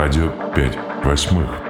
Радио 5 восьмых.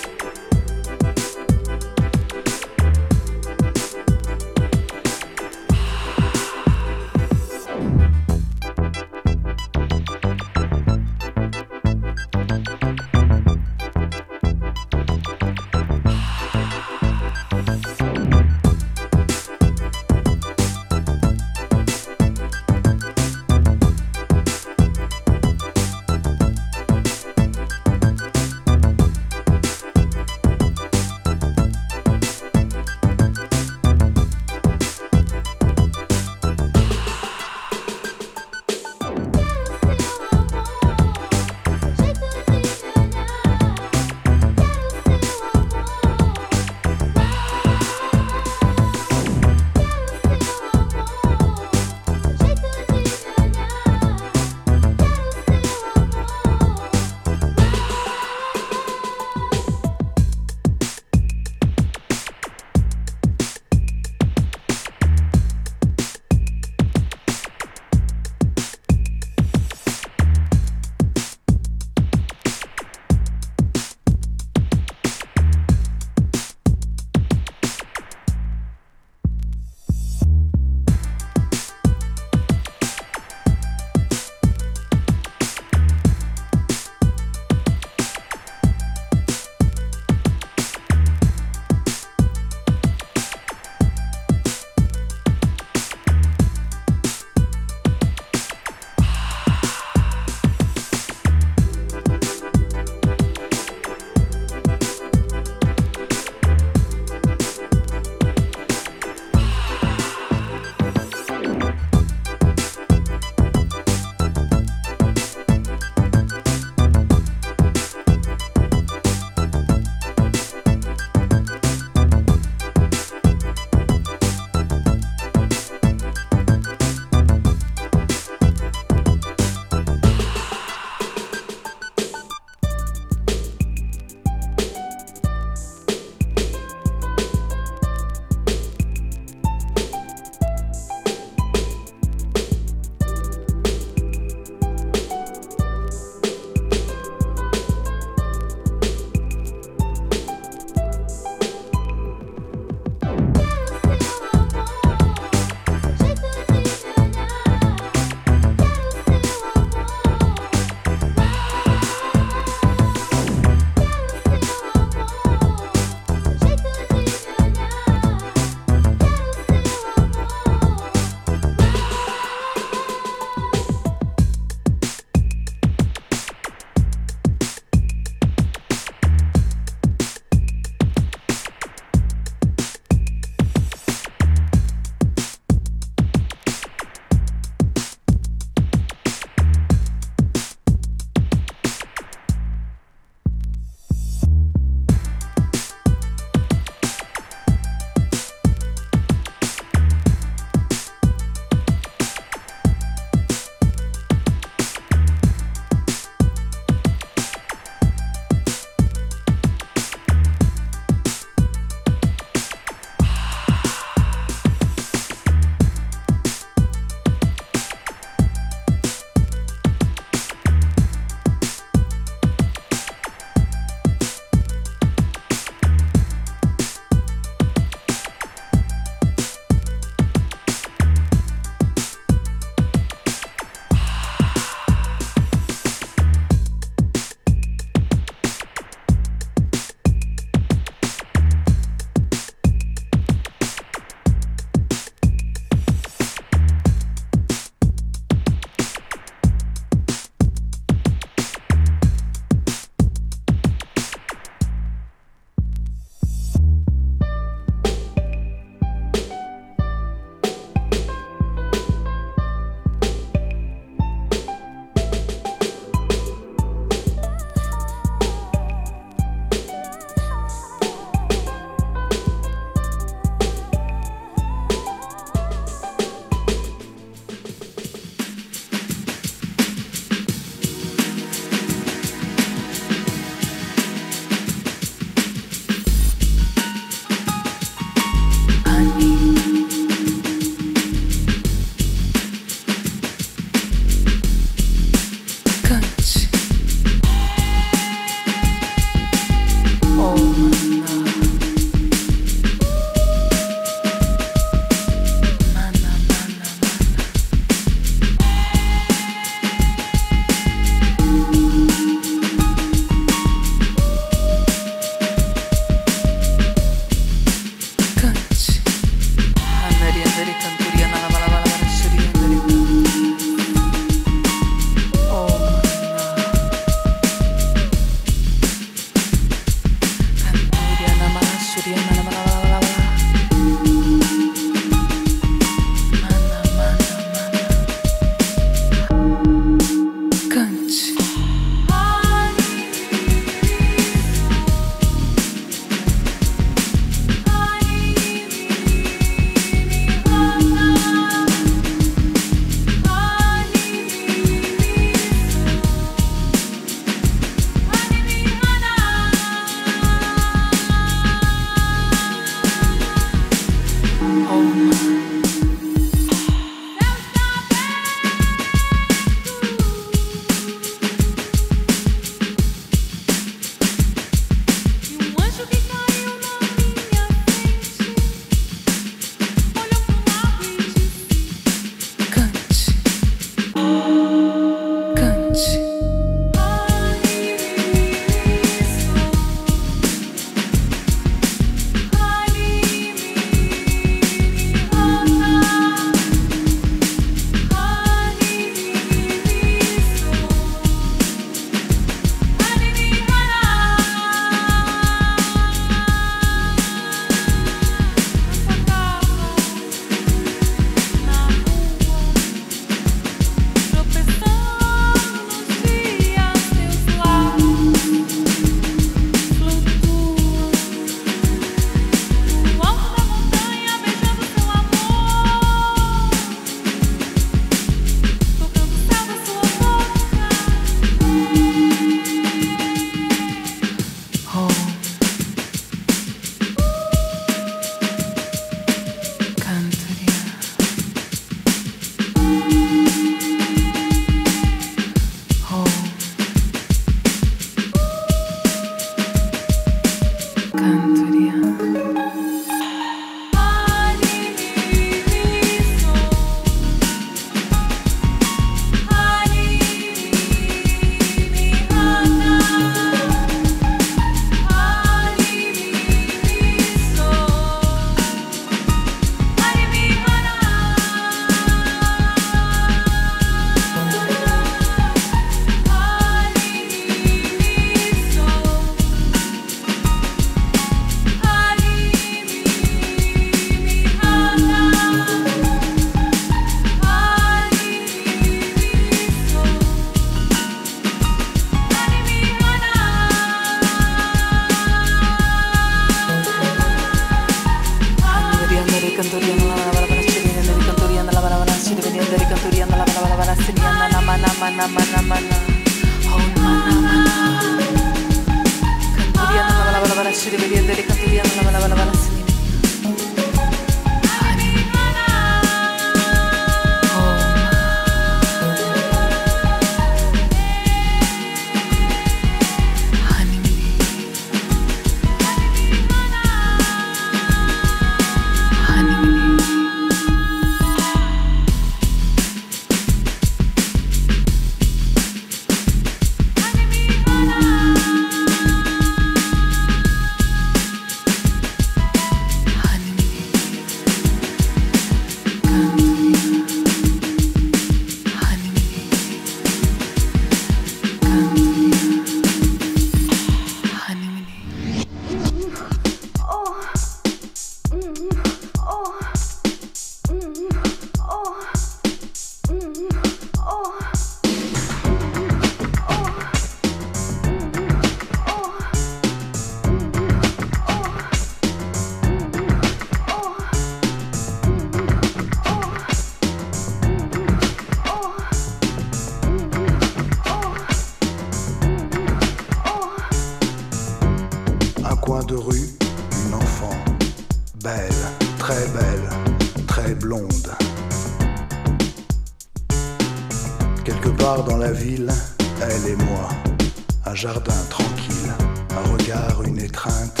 jardin tranquille, un regard, une étreinte,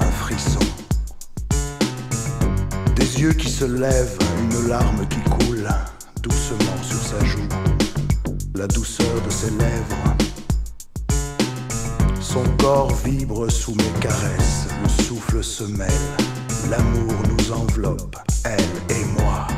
un frisson. Des yeux qui se lèvent, une larme qui coule doucement sur sa joue, la douceur de ses lèvres. Son corps vibre sous mes caresses, le souffle se mêle, l'amour nous enveloppe, elle et moi.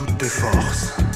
toutes tes forces.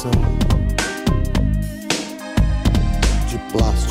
coração de plástico.